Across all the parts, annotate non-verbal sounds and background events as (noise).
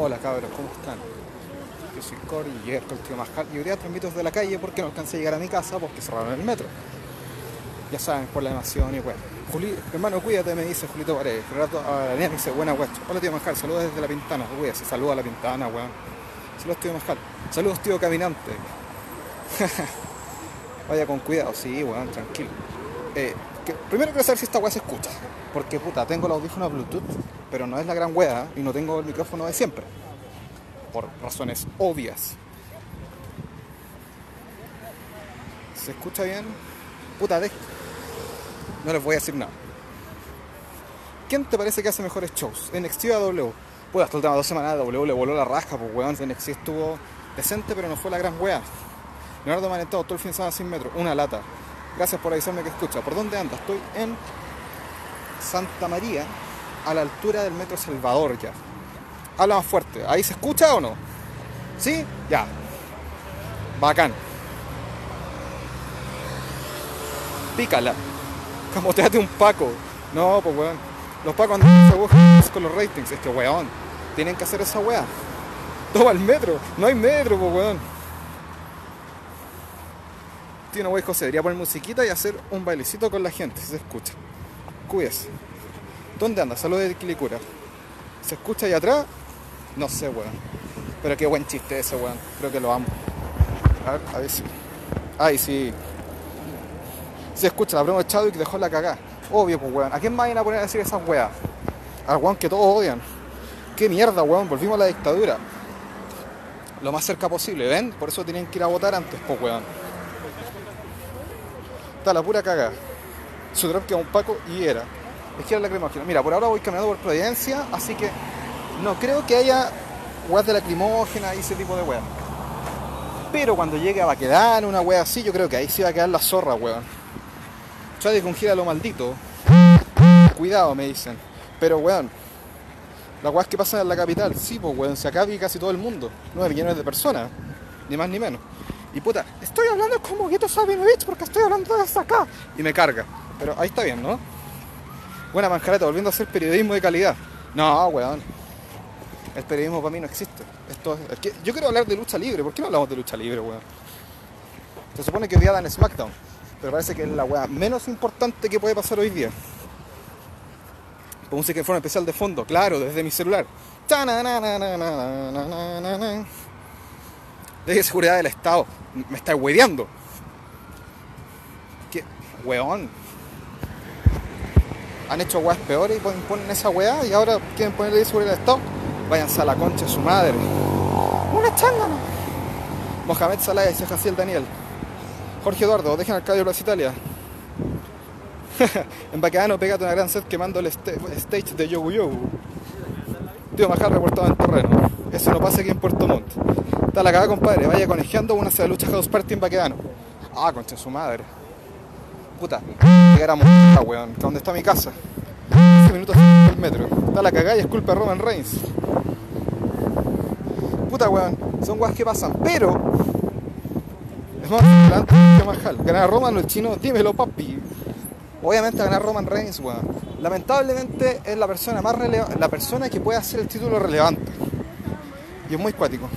Hola cabros, ¿cómo están? Yo soy Cory y el tío Mascal y hoy día transmito desde la calle porque no alcancé a llegar a mi casa porque cerraron el metro. Ya saben, por la nación y bueno. Juli, hermano, cuídate, me dice Julito Paredes. Renato a la me dice, buena guacho. Hola tío Mascal, saludos desde la pintana. Cuídate, saluda a la pintana, weón. Saludos tío Mascal. Saludos tío caminante. (laughs) Vaya con cuidado, sí, weón, tranquilo. Eh, que- primero quiero saber si esta weá se escucha. Porque puta, tengo el audífono Bluetooth, pero no es la gran weá y no tengo el micrófono de siempre. Por razones obvias. ¿Se escucha bien? Puta, de... no les voy a decir nada. ¿Quién te parece que hace mejores shows? NXT o W? Pues hasta el tema dos semanas W le voló la raja, pues weón. NXT estuvo decente, pero no fue la gran wea. Leonardo Manentado todo el fin de semana sin metro, una lata. Gracias por avisarme que escucha. ¿Por dónde andas? Estoy en Santa María, a la altura del metro Salvador ya. Habla más fuerte. ¿Ahí se escucha o no? ¿Sí? Ya. Bacán. Pícala. Camoteate un Paco. No, pues weón. Los Pacos andan se con los ratings. Es que weón. Tienen que hacer esa weá. Toma el metro. No hay metro, pues weón. Tío, no voy José. Debería poner musiquita y hacer un bailecito con la gente, se escucha. Cuídese. ¿Dónde anda? Saludos de Quilicura. ¿Se escucha ahí atrás? No sé, weón. Pero qué buen chiste ese, weón. Creo que lo amo. A ver, a ver si. Ay, sí. Se escucha la broma de Chadwick dejó la cagada. Obvio, pues, weón. ¿A quién más van a poner a decir esas weas? Al weón que todos odian. Qué mierda, weón. Volvimos a la dictadura. Lo más cerca posible, ¿ven? Por eso tienen que ir a votar antes, pues, weón. Está la pura cagada. Su drop queda un paco y era. Que era lacrimógena. Mira, por ahora voy caminando por Providencia, así que no creo que haya weas de lacrimógena y ese tipo de weas. Pero cuando llegue a Baquedán, una wea así, yo creo que ahí sí va a quedar la zorra, weón. Chadi con gira lo maldito. Cuidado, me dicen. Pero, weón, las weas que pasan en la capital, sí, pues, weón, se vi casi todo el mundo. 9 millones de personas, ni más ni menos. Y puta, estoy hablando como Gueto Sabinovich porque estoy hablando desde acá. Y me carga. Pero ahí está bien, ¿no? Buena panjareta, volviendo a hacer periodismo de calidad. No, weón. El periodismo para mí no existe. Esto es, es yo quiero hablar de lucha libre. ¿Por qué no hablamos de lucha libre, weón? Se supone que hoy día dan SmackDown. Pero parece que es la weá menos importante que puede pasar hoy día. Con música en forma especial de fondo, claro, desde mi celular. Ley de seguridad del Estado. Me está hueveando. ¿Qué? Weón. Han hecho weas peores y ponen, esa weá y ahora quieren ponerle seguridad del Estado. Váyanse a la concha de su madre. Una chángana. Mohamed Salah y Jaciel Daniel. Jorge Eduardo, dejen al Cadio Plaza Italia. (laughs) en Baquedano, pégate una gran set quemando el sta- stage de Yogu Yogu. Tío Majar reportado en terreno. Eso no pasa aquí en Puerto Montt. Está la cagada, compadre. Vaya conejeando una lucha House Party en Baquedano. Ah, concha su madre. Puta, llegar a Monta, weón, donde está mi casa. 15 minutos del metro. Está la cagada y es culpa de Roman Reigns. Puta, weón, son weas que pasan, pero. Es más adelante que Mahal. Ganar Roman o el chino, dímelo, papi. Obviamente ganar Roman Reigns, weón. Lamentablemente es la persona más relevante, la persona que puede hacer el título relevante. Y es muy cuático.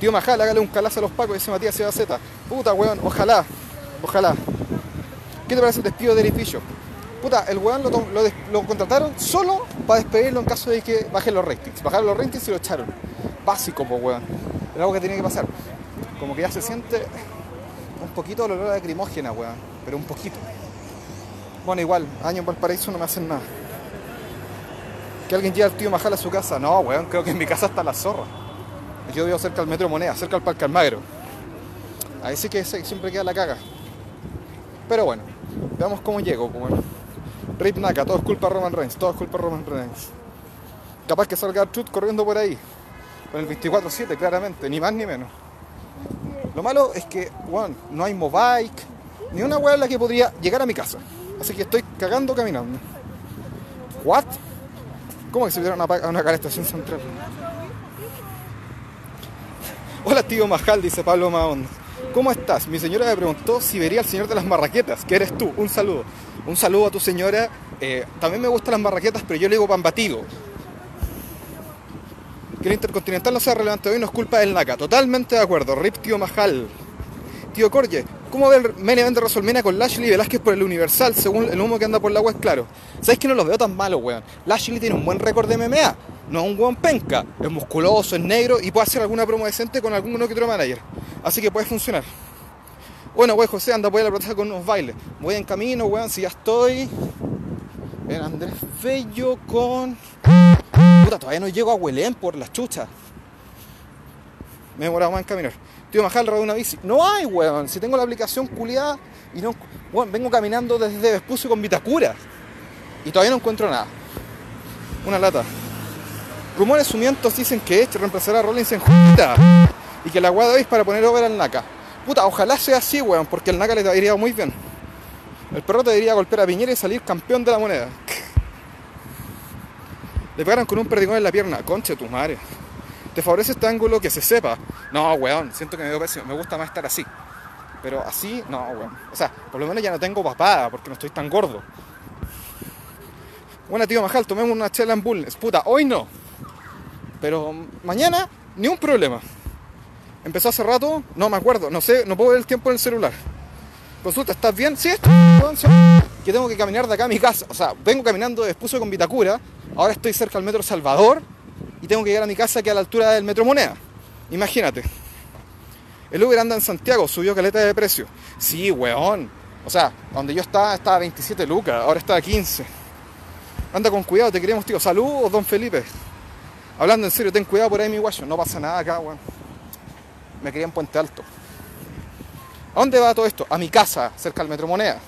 Tío Mahal, hágale un calazo a los pacos, dice Matías Z. Puta, weón, ojalá, ojalá. ¿Qué te parece el despido de Eric Bishop? Puta, el weón lo, contrataron solo para despedirlo en caso de que bajen los ratings. Bajaron los ratings y lo echaron. Básico, pues weón. Era algo que tenía que pasar. Como que ya se siente un poquito el olor lacrimógena, weón. Pero un poquito. Bueno, igual, año en Valparaíso no me hacen nada. Que alguien lleve al tío Majal a su casa. No, weón, creo que en mi casa está la zorra. Yo vivo cerca del Metro Moneda, cerca del Parque Almagro. Ahí sí que siempre queda la caga. Pero bueno, veamos cómo llego. Como Rip Naka, todo es culpa de Roman Reigns, todo es culpa de Roman Reigns. Capaz que salga Truth corriendo por ahí. Con el 24-7, claramente, ni más ni menos. Lo malo es que, bueno, no hay Mobike, ni una weá la que podría llegar a mi casa. Así que estoy cagando caminando. ¿What? ¿Cómo que se vieron a una, cara estación central? Hola tío Majal, dice Pablo Mahón. ¿Cómo estás? Mi señora me preguntó si vería al señor de las marraquetas, que eres tú. Un saludo. Un saludo a tu señora. Eh, también me gustan las marraquetas, pero yo le digo pan batido. que el Intercontinental no sea relevante hoy no es culpa del NACA. Totalmente de acuerdo. Rip Tío Majal. Tío Corje, ¿cómo ve el main event con Lashley y Velázquez por el Universal según el humo que anda por la web? Claro. ¿Sabéis que no los veo tan malos, weón? Lashley tiene un buen récord de MMA. No es un weón penca. Es musculoso, es negro y puede hacer alguna promo decente con algún que otro manager. Así que puede funcionar. Bueno, weón, José, anda, voy a la protesta con unos bailes. Voy en camino, weón, si ya estoy. En Andrés Bello con. Puta, todavía no llego a Huelén por las chuchas. Me he demorado más en caminar. Tío Majal robé una bici. No hay, weón. Si tengo la aplicación culiada y no. Weón, vengo caminando desde Vespucio con Vitacura. Y todavía no encuentro nada. Una lata. Rumores sumientos dicen que Edge reemplazará a Rollins en Junta. Y que la guada es para poner over al Naka. Puta, ojalá sea así, weón, porque el Naka le iría muy bien. El perro te diría golpear a Piñera y salir campeón de la moneda. Le pegaron con un perdigón en la pierna. Conche tu madre. ¿Te favorece este ángulo que se sepa? No, weón, siento que me veo pésimo. Me gusta más estar así. Pero así, no, weón. O sea, por lo menos ya no tengo papada porque no estoy tan gordo. Bueno, tío Majal, tomemos una chela en Bulnes. Puta, hoy no. Pero mañana, ni un problema. Empezó hace rato, no me acuerdo, no sé, no puedo ver el tiempo en el celular. Consulta, ¿estás bien? Sí, estoy. Que tengo que caminar de acá a mi casa. O sea, vengo caminando de Espuso con Vitacura. Ahora estoy cerca del Metro Salvador. Y tengo que llegar a mi casa que a la altura del Metro Moneda. Imagínate. El Uber anda en Santiago, subió caleta de precio. Sí, weón. O sea, donde yo estaba, estaba a 27 lucas, ahora está a 15. Anda con cuidado, te queremos, tío. Saludos, don Felipe. Hablando en serio, ten cuidado por ahí, mi guayo. No pasa nada acá, weón. Me quería en Puente Alto. ¿A dónde va todo esto? A mi casa, cerca del Metro Moneda.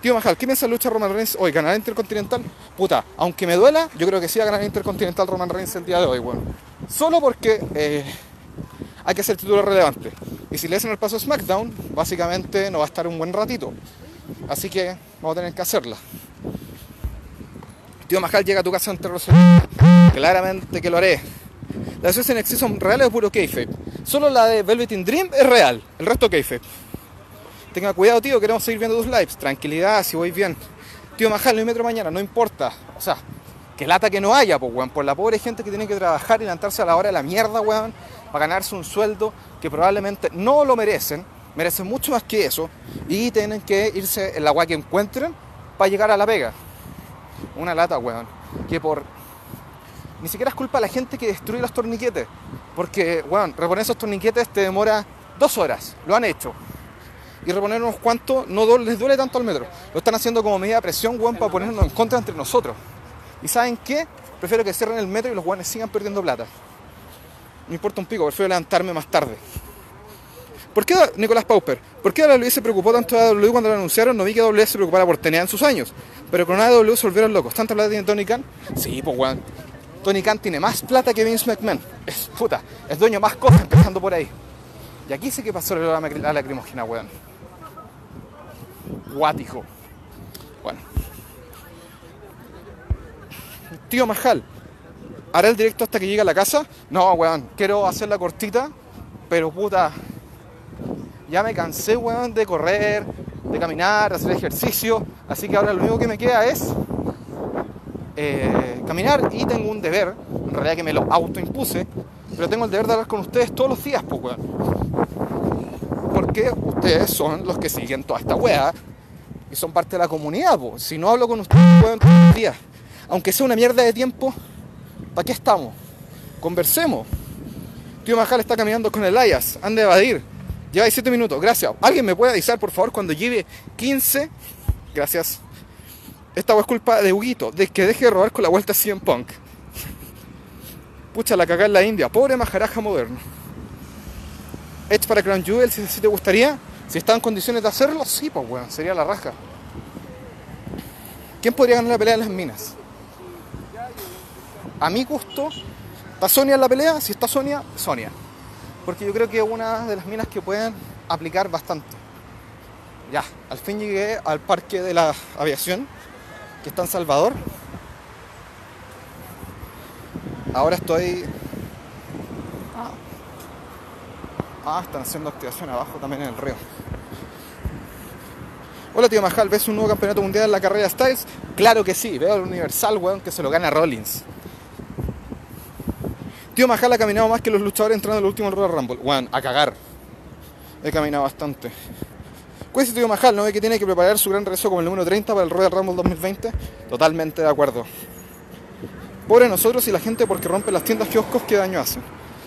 Tío Majal, ¿qué piensa lucha Roman Reigns hoy? ¿Ganar Intercontinental? Puta, aunque me duela, yo creo que sí va a ganar Intercontinental Roman Reigns el día de hoy, weón. Solo porque eh, hay que hacer título relevante. Y si le hacen el paso a SmackDown, básicamente no va a estar un buen ratito. Así que vamos a tener que hacerla. Tío Majal llega a tu casa ante. Claramente que lo haré. Las veces en exceso son reales o puro kayfabe. Solo la de Velvet in Dream es real, el resto kayfabe. Tenga cuidado, tío, queremos seguir viendo tus lives. Tranquilidad, si voy bien. Tío Majal, no hay metro mañana, no importa. O sea, que lata que no haya, pues, weón. Por la pobre gente que tiene que trabajar y levantarse a la hora de la mierda, weón, para ganarse un sueldo que probablemente no lo merecen. Merecen mucho más que eso. Y tienen que irse en la que encuentren para llegar a la pega. Una lata, weón. Que por ni siquiera es culpa de la gente que destruye los torniquetes. Porque, bueno, reponer esos torniquetes te demora dos horas. Lo han hecho. Y reponer unos cuantos no les duele tanto al metro. Lo están haciendo como medida de presión, weón, para ponernos en contra entre nosotros. ¿Y saben qué? Prefiero que cierren el metro y los weones sigan perdiendo plata. No importa un pico, prefiero levantarme más tarde. ¿Por qué Nicolás Pauper? ¿Por qué WWE se preocupó tanto de AW cuando lo anunciaron? No vi que WWE se preocupara por tener en sus años. Pero con AW se volvieron locos. ¿Tanta plata tiene Tony Khan? Sí, pues weón. Tony Khan tiene más plata que Vince McMahon. Es puta, es dueño más cosas empezando por ahí. Y aquí sí que pasó la, la lacrimógena, weón. Guático. Bueno. Tío Majal, ¿hará el directo hasta que llegue a la casa? No, weón, quiero hacerla cortita, pero puta, ya me cansé, de correr, de caminar, de hacer ejercicio, así que ahora lo único que me queda es eh, caminar y tengo un deber, en realidad que me lo autoimpuse, pero tengo el deber de hablar con ustedes todos los días, pues. Porque ustedes son los que siguen toda esta weá y son parte de la comunidad, pues. Si no hablo con ustedes, todos los días, aunque sea una mierda de tiempo, ¿para qué estamos? Conversemos. Tío Majal está caminando con el Ayas, anda a evadir. Lleva 7 minutos, gracias. ¿Alguien me puede avisar, por favor, cuando lleve 15? Gracias. Esta es culpa de Huguito, de que deje de robar con la vuelta a Punk. Pucha, la cagada en la India. Pobre majaraja moderno. Edge para Crown Jewel, si, te gustaría. Si está en condiciones de hacerlo, sí, pues weón, sería la raja. ¿Quién podría ganar la pelea en las minas? A mi gusto, ¿está Sonia en la pelea? Si está Sonia, Sonia. Porque yo creo que es una de las minas que pueden aplicar bastante. Ya, al fin llegué al parque de la aviación que está en Salvador. Ahora estoy. Ah, ah están haciendo activación abajo también en el río. Hola tío Majal, ¿ves un nuevo campeonato mundial en la carrera Styles? Claro que sí, veo el Universal, weón, que se lo gana Rollins. Tío Majal ha caminado más que los luchadores entrando en el último Royal Rumble. Weón, a cagar. He caminado bastante. Cuesta Tío Majal, ¿no ve que tiene que preparar su gran regreso como el número 30 para el Royal Rumble 2020? Totalmente de acuerdo. Pobre nosotros y la gente porque rompen las tiendas kioscos que daño hacen.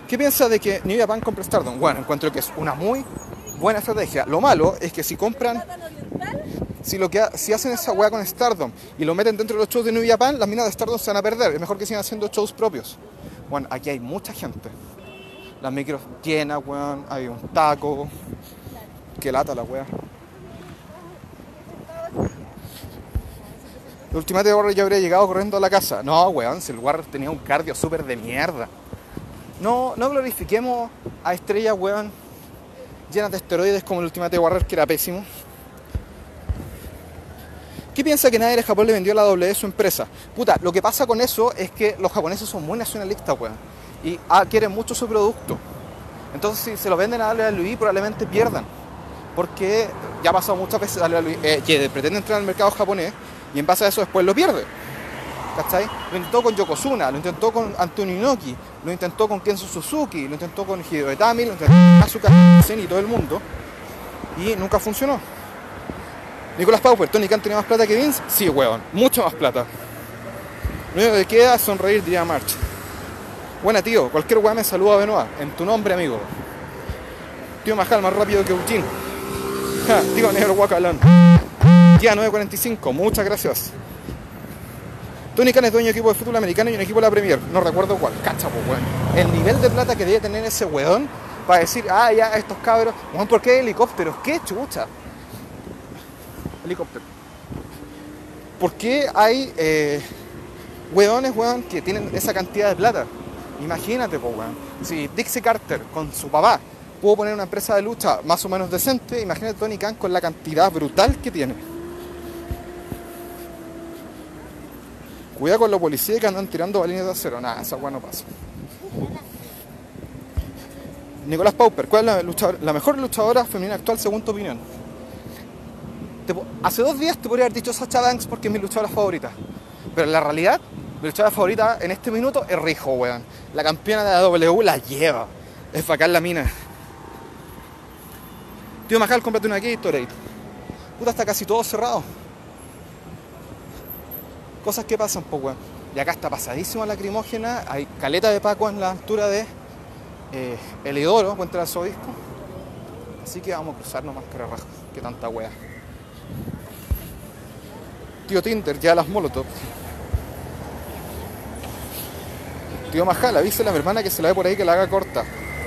¿Qué piensa de que New Japan compre Stardom? Bueno, encuentro que es una muy buena estrategia. Lo malo es que si compran, si lo que si hacen esa weá con Stardom y lo meten dentro de los shows de New Japan, las minas de Stardom se van a perder. Es mejor que sigan haciendo shows propios. Bueno, aquí hay mucha gente. Las micros llenas, weón. Hay un taco. Que lata la weá. El Ultimate Warrior ya habría llegado corriendo a la casa. No, weón, si el Warrior tenía un cardio súper de mierda. No, no glorifiquemos a estrellas, weón, llenas de esteroides como el Ultimate Warrior, que era pésimo. ¿Qué piensa que nadie de Japón le vendió a la W su empresa? Puta, lo que pasa con eso es que los japoneses son muy nacionalistas, weón. Y ah, quieren mucho su producto. Entonces, si se lo venden a WWE, probablemente pierdan. Porque ya ha pasado muchas veces a WWE, eh, pretende entrar al mercado japonés y en base a eso después lo pierde. ¿Cachai? Lo intentó con Yokozuna, lo intentó con Antonio Inoki, lo intentó con Kenzo Suzuki, lo intentó con Hideo Etami, lo intentó con Asuka y todo el mundo. Y nunca funcionó. Nicolás Pauper, Tony Khan tenía más plata que Vince. Sí, weón, mucho más plata. Lo único que queda es sonreír, diría March. Buena, tío, cualquier weón me saluda a Benoit. En tu nombre, amigo. Tío Majal, más rápido que Eugene. Ja, tío Negro Guacalón. Ya 9.45, muchas gracias. Tony Khan es dueño de equipo de fútbol americano y un equipo de la Premier. No recuerdo cuál. Cacha, pues, weón. El nivel de plata que debe tener ese weón para decir, ah, ya, estos cabros. Weón, ¿por qué helicópteros? ¿Qué chucha? Helicóptero. ¿Por qué hay eh, weones, weón, que tienen esa cantidad de plata? Imagínate, weón. Si Dixie Carter con su papá pudo poner una empresa de lucha más o menos decente, imagínate Tony Khan con la cantidad brutal que tiene. Cuidado con los policías que andan tirando balines de acero. Nada, esa weá no pasa. Nicolás Pauper, ¿cuál es la, mejor luchadora femenina actual según tu opinión? Hace dos días te podría haber dicho Sacha Banks porque es mi luchadora favorita. Pero en la realidad, mi luchadora favorita en este minuto es Rijo, weón. La campeona de la W la lleva. Es bacán la mina. Tío Majal, cómprate una Gatorade. Puta, está casi todo cerrado. Cosas que pasan, pues, weón. Y acá está pasadísima la lacrimógena, hay caleta de Paco en la altura de eh, El Idoro, Puente del Arzobispo. Así que vamos a cruzarnos más raja, que tanta wea. Tío Tinder, ya las molotov. Tío Majala, avísale a mi hermana que se la ve por ahí que la haga corta.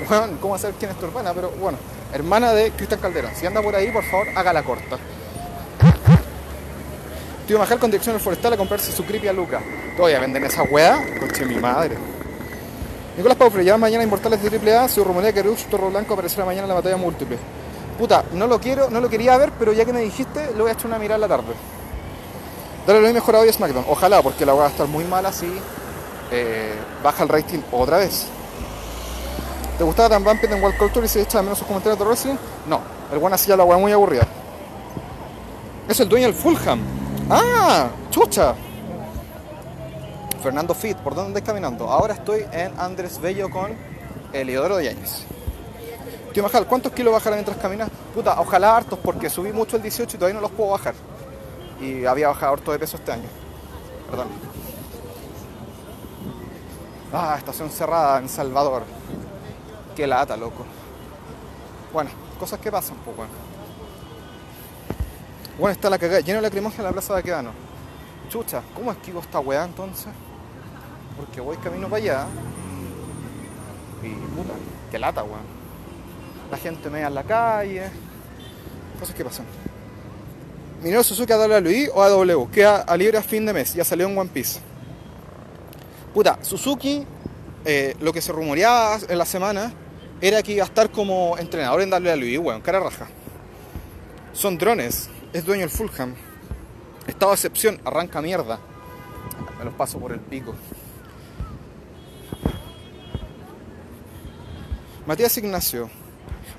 Bueno, ¿cómo saber quién es tu hermana? Pero bueno, hermana de Cristian Caldera. Si anda por ahí, por favor, hágala corta. Tío Majal con dirección al forestal a comprarse su creepy a Luca. Todavía venden esa weá. Coche mi madre. Nicolás Paufre, ya mañana Inmortales de AAA, su rumorea que Torro Blanco aparecerá mañana en la batalla múltiple. Puta, no lo quiero, no lo quería ver, pero ya que me dijiste, le voy a echar una mirada en la tarde. Dale lo mejor hoy a SmackDown. Ojalá, porque la voy a estar muy mal así. Eh, baja el rating otra vez. ¿Te gustaba tan Vampire en World Culture y se echa menos sus comentarios de wrestling? No, el buen hacía la weá muy aburrida. Es el dueño del Fulham. ¡Ah! ¡Chucha! Fernando Fit, ¿por dónde andáis caminando? Ahora estoy en Andrés Bello con Eliodoro Yáñez. Tío Majal, ¿cuántos kilos bajará mientras caminas? Puta, ojalá hartos porque subí mucho el 18 y todavía no los puedo bajar. Y había bajado harto de peso este año. Perdón. Ah, estación cerrada en Salvador. Qué lata, loco. Bueno, cosas que pasan, pues bueno. Bueno, está la cagada, lleno de lacrimógena en la plaza de Aquedano. Chucha, ¿cómo esquivo esta weá entonces? Porque voy camino para allá. Y puta, qué lata, weón. La gente me en la calle. Cosas que pasan. Minero Suzuki a WWE o a W. Queda a libre a fin de mes. Ya salió en One Piece. Puta, Suzuki, eh, lo que se rumoreaba en la semana era que iba a estar como entrenador en WWE, weón, cara raja. Son drones es dueño del Fulham. Estado de excepción, arranca mierda. Me los paso por el pico. Matías Ignacio.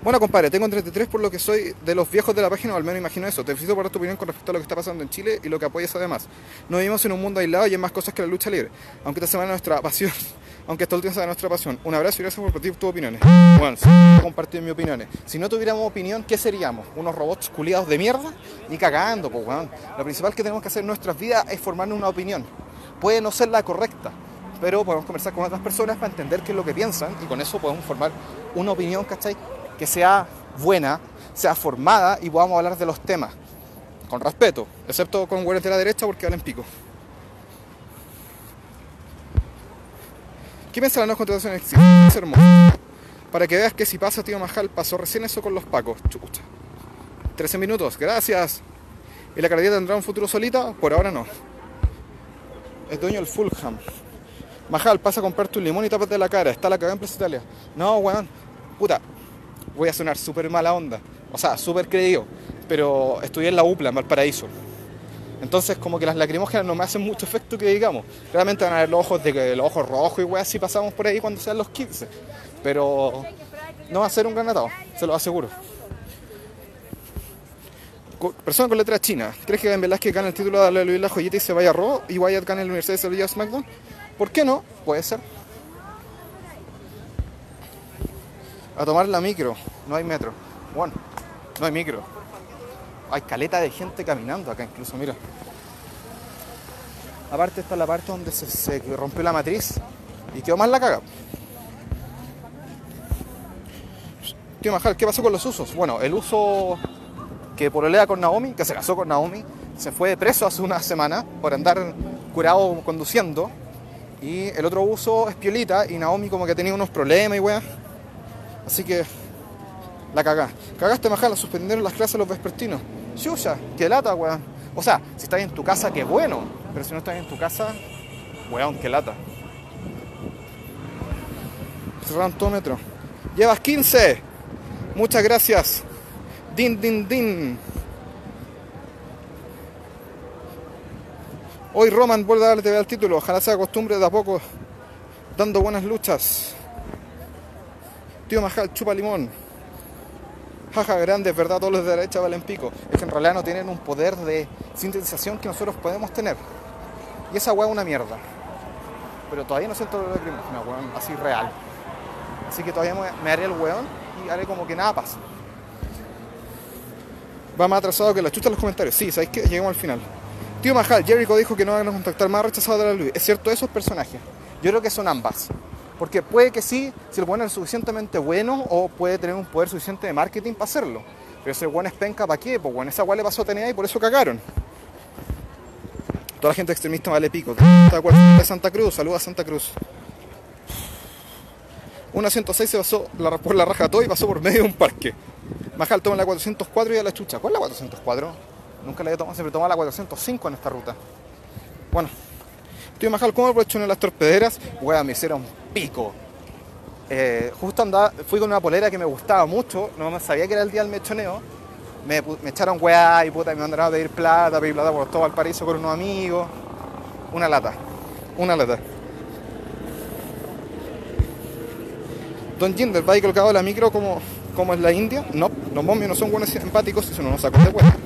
Bueno, compadre, tengo 33 por lo que soy de los viejos de la página, o al menos imagino eso. Te felicito por tu opinión con respecto a lo que está pasando en Chile y lo que apoyas además. No vivimos en un mundo aislado y hay más cosas que la lucha libre. Aunque esta semana nuestra pasión (laughs) aunque esta última sea nuestra pasión. Un abrazo y gracias por compartir tus opiniones. Bueno, compartir mis opiniones. Si no tuviéramos opinión, ¿qué seríamos? ¿Unos robots culiados de mierda? Ni cagando, pues, weón. Lo principal que tenemos que hacer en nuestras vidas es formarnos una opinión. Puede no ser la correcta, pero podemos conversar con otras personas para entender qué es lo que piensan y con eso podemos formar una opinión, ¿cachai? Que sea buena, sea formada y podamos hablar de los temas con respeto, excepto con güeyes de la derecha porque hablan pico. ¿Qué piensa la nueva contratación Es hermoso. Para que veas que si pasa, tío Majal, pasó recién eso con los pacos. Chucha. 13 minutos, gracias. ¿Y la carrera tendrá un futuro solita? Por ahora no. Es dueño del Fulham. Majal, pasa a comprar tu limón y de la cara. Está la cagada en Plaza Italia. No, weón. Puta. Voy a sonar súper mala onda. O sea, súper creído. Pero estudié en la UPLA, en Valparaíso. Entonces como que las lacrimógenas no me hacen mucho efecto que digamos. Realmente van a ver los ojos de los ojos rojos y weas si pasamos por ahí cuando sean los 15. Pero no va a ser un gran atado, se lo aseguro. Persona con letra china. ¿Crees que Ben Velázquez gane el título de darle la joyita y se vaya a Raw y Wyatt gane la Universidad de Sevilla SmackDown? ¿Por qué no? Puede ser. A tomar la micro. No hay metro. Bueno, no hay micro. Hay caleta de gente caminando acá incluso, mira. Aparte está la parte donde se, rompió la matriz y quedó más la caga. Tío Majal, ¿qué pasó con los usos? Bueno, el uso que pololea con Naomi, que se casó con Naomi, se fue preso hace una semana por andar curado conduciendo. Y el otro uso es Piolita y Naomi como que tenía unos problemas y weá. Así que la cagá. Cagaste Majal, suspendieron las clases los vespertinos. Chucha, qué lata, weón. O sea, si estás en tu casa, qué bueno. Pero si no estás en tu casa, weón, qué lata. Cerraron todo metro. Llevas 15. Muchas gracias. Din, din, din. Hoy Roman vuelve a darle al título. Ojalá sea costumbre de a poco. Dando buenas luchas. Tío Majal, chupa limón jaja, grande, verdad, todos los de derecha valen pico. Es que en realidad no tienen un poder de sintetización que nosotros podemos tener. Y esa weá es una mierda. Pero todavía no siento la una weón, así real. Así que todavía me haré el weón y haré como que nada pasa. Va más atrasado que la chucha en los comentarios. Sí, ¿sabéis que Llegamos al final. Tío Majal, Jericho dijo que no van a contactar más rechazados de la luz. ¿Es cierto esos personajes? Yo creo que son ambas. Porque puede que sí, si el bueno es suficientemente bueno o puede tener un poder suficiente de marketing para hacerlo. Pero el bueno es penca, ¿para qué? Pues bueno, esa guay le pasó a TNA y por eso cagaron. Toda la gente extremista vale pico. De Santa Cruz, saluda a Santa Cruz. Una 106 se pasó por la raja todo y pasó por medio de un parque. Majal toma la 404 y a la chucha. ¿Cuál es la 404? Nunca la he tomado, siempre tomaba la 405 en esta ruta. Bueno, Tío Majal, ¿cómo aprovecho en las torpederas? Wea, me hicieron pico. Eh, justo andaba, fui con una polera que me gustaba mucho, no me sabía que era el día del mechoneo. Me, echaron weá y puta, me mandaron a pedir plata, pedir plata por todo el paraíso con unos amigos. Una lata, una lata. Don Jinder, ¿va ahí colocado la micro como, como es la India? No, los bombios no son buenos empáticos, eso no nos sacó de cuenta.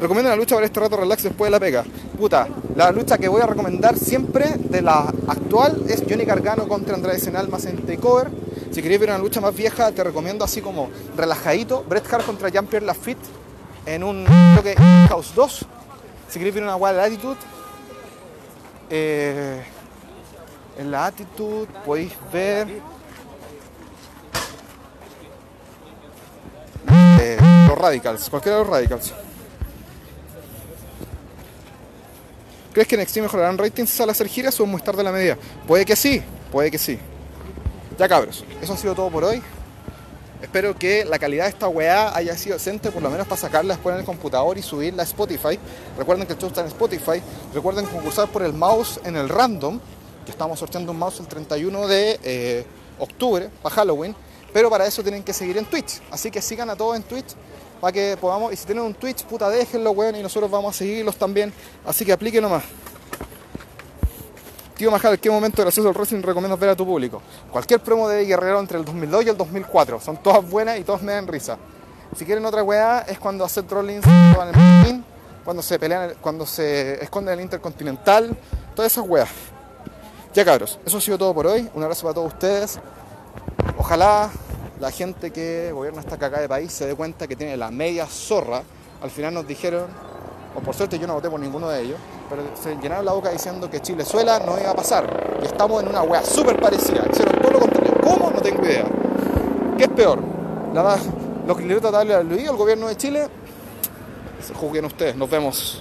Recomiendo una lucha para este rato relax después de la pega. Puta, la lucha que voy a recomendar siempre de la actual es Johnny Gargano contra Andrade Senal más en Takeover. Si queréis ver una lucha más vieja, te recomiendo así como relajadito. Bret Hart contra Jean-Pierre Lafitte en un, creo que House 2. Si queréis ver una Wild Attitude, eh, en la Attitude podéis ver eh, los Radicals, cualquiera de los Radicals. ¿Crees que Extreme mejorarán ratings al hacer giras o es muy tarde la medida? Puede que sí, puede que sí. Ya cabros, eso ha sido todo por hoy. Espero que la calidad de esta weá haya sido decente, por lo menos para sacarla después en el computador y subirla a Spotify. Recuerden que el show está en Spotify. Recuerden concursar por el mouse en el random, que estamos sorteando un mouse el 31 de eh, octubre, para Halloween. Pero para eso tienen que seguir en Twitch. Así que sigan a todos en Twitch para que podamos, y si tienen un Twitch, puta, déjenlo, weón, y nosotros vamos a seguirlos también. Así que aplique nomás. Tío Majal, ¿qué momento gracioso del wrestling recomiendas ver a tu público? Cualquier promo de Guerrero entre el 2002 y el 2004. Son todas buenas y todas me dan risa. Si quieren otra weá, es cuando hace Rollins en el cuando se pelean, cuando se esconden en el Intercontinental, todas esas weas. Ya cabros, eso ha sido todo por hoy. Un abrazo para todos ustedes. Ojalá la gente que gobierna esta cagada de país se dé cuenta que tiene la media zorra. Al final nos dijeron, o por suerte yo no voté por ninguno de ellos, pero se llenaron la boca diciendo que Chile-Suela no iba a pasar. Y estamos en una wea súper parecida. Hicieron todo lo contrario. ¿Cómo? No tengo idea. ¿Qué es peor? La, los que le darle al Luis, al gobierno de Chile, se juzguen ustedes. Nos vemos.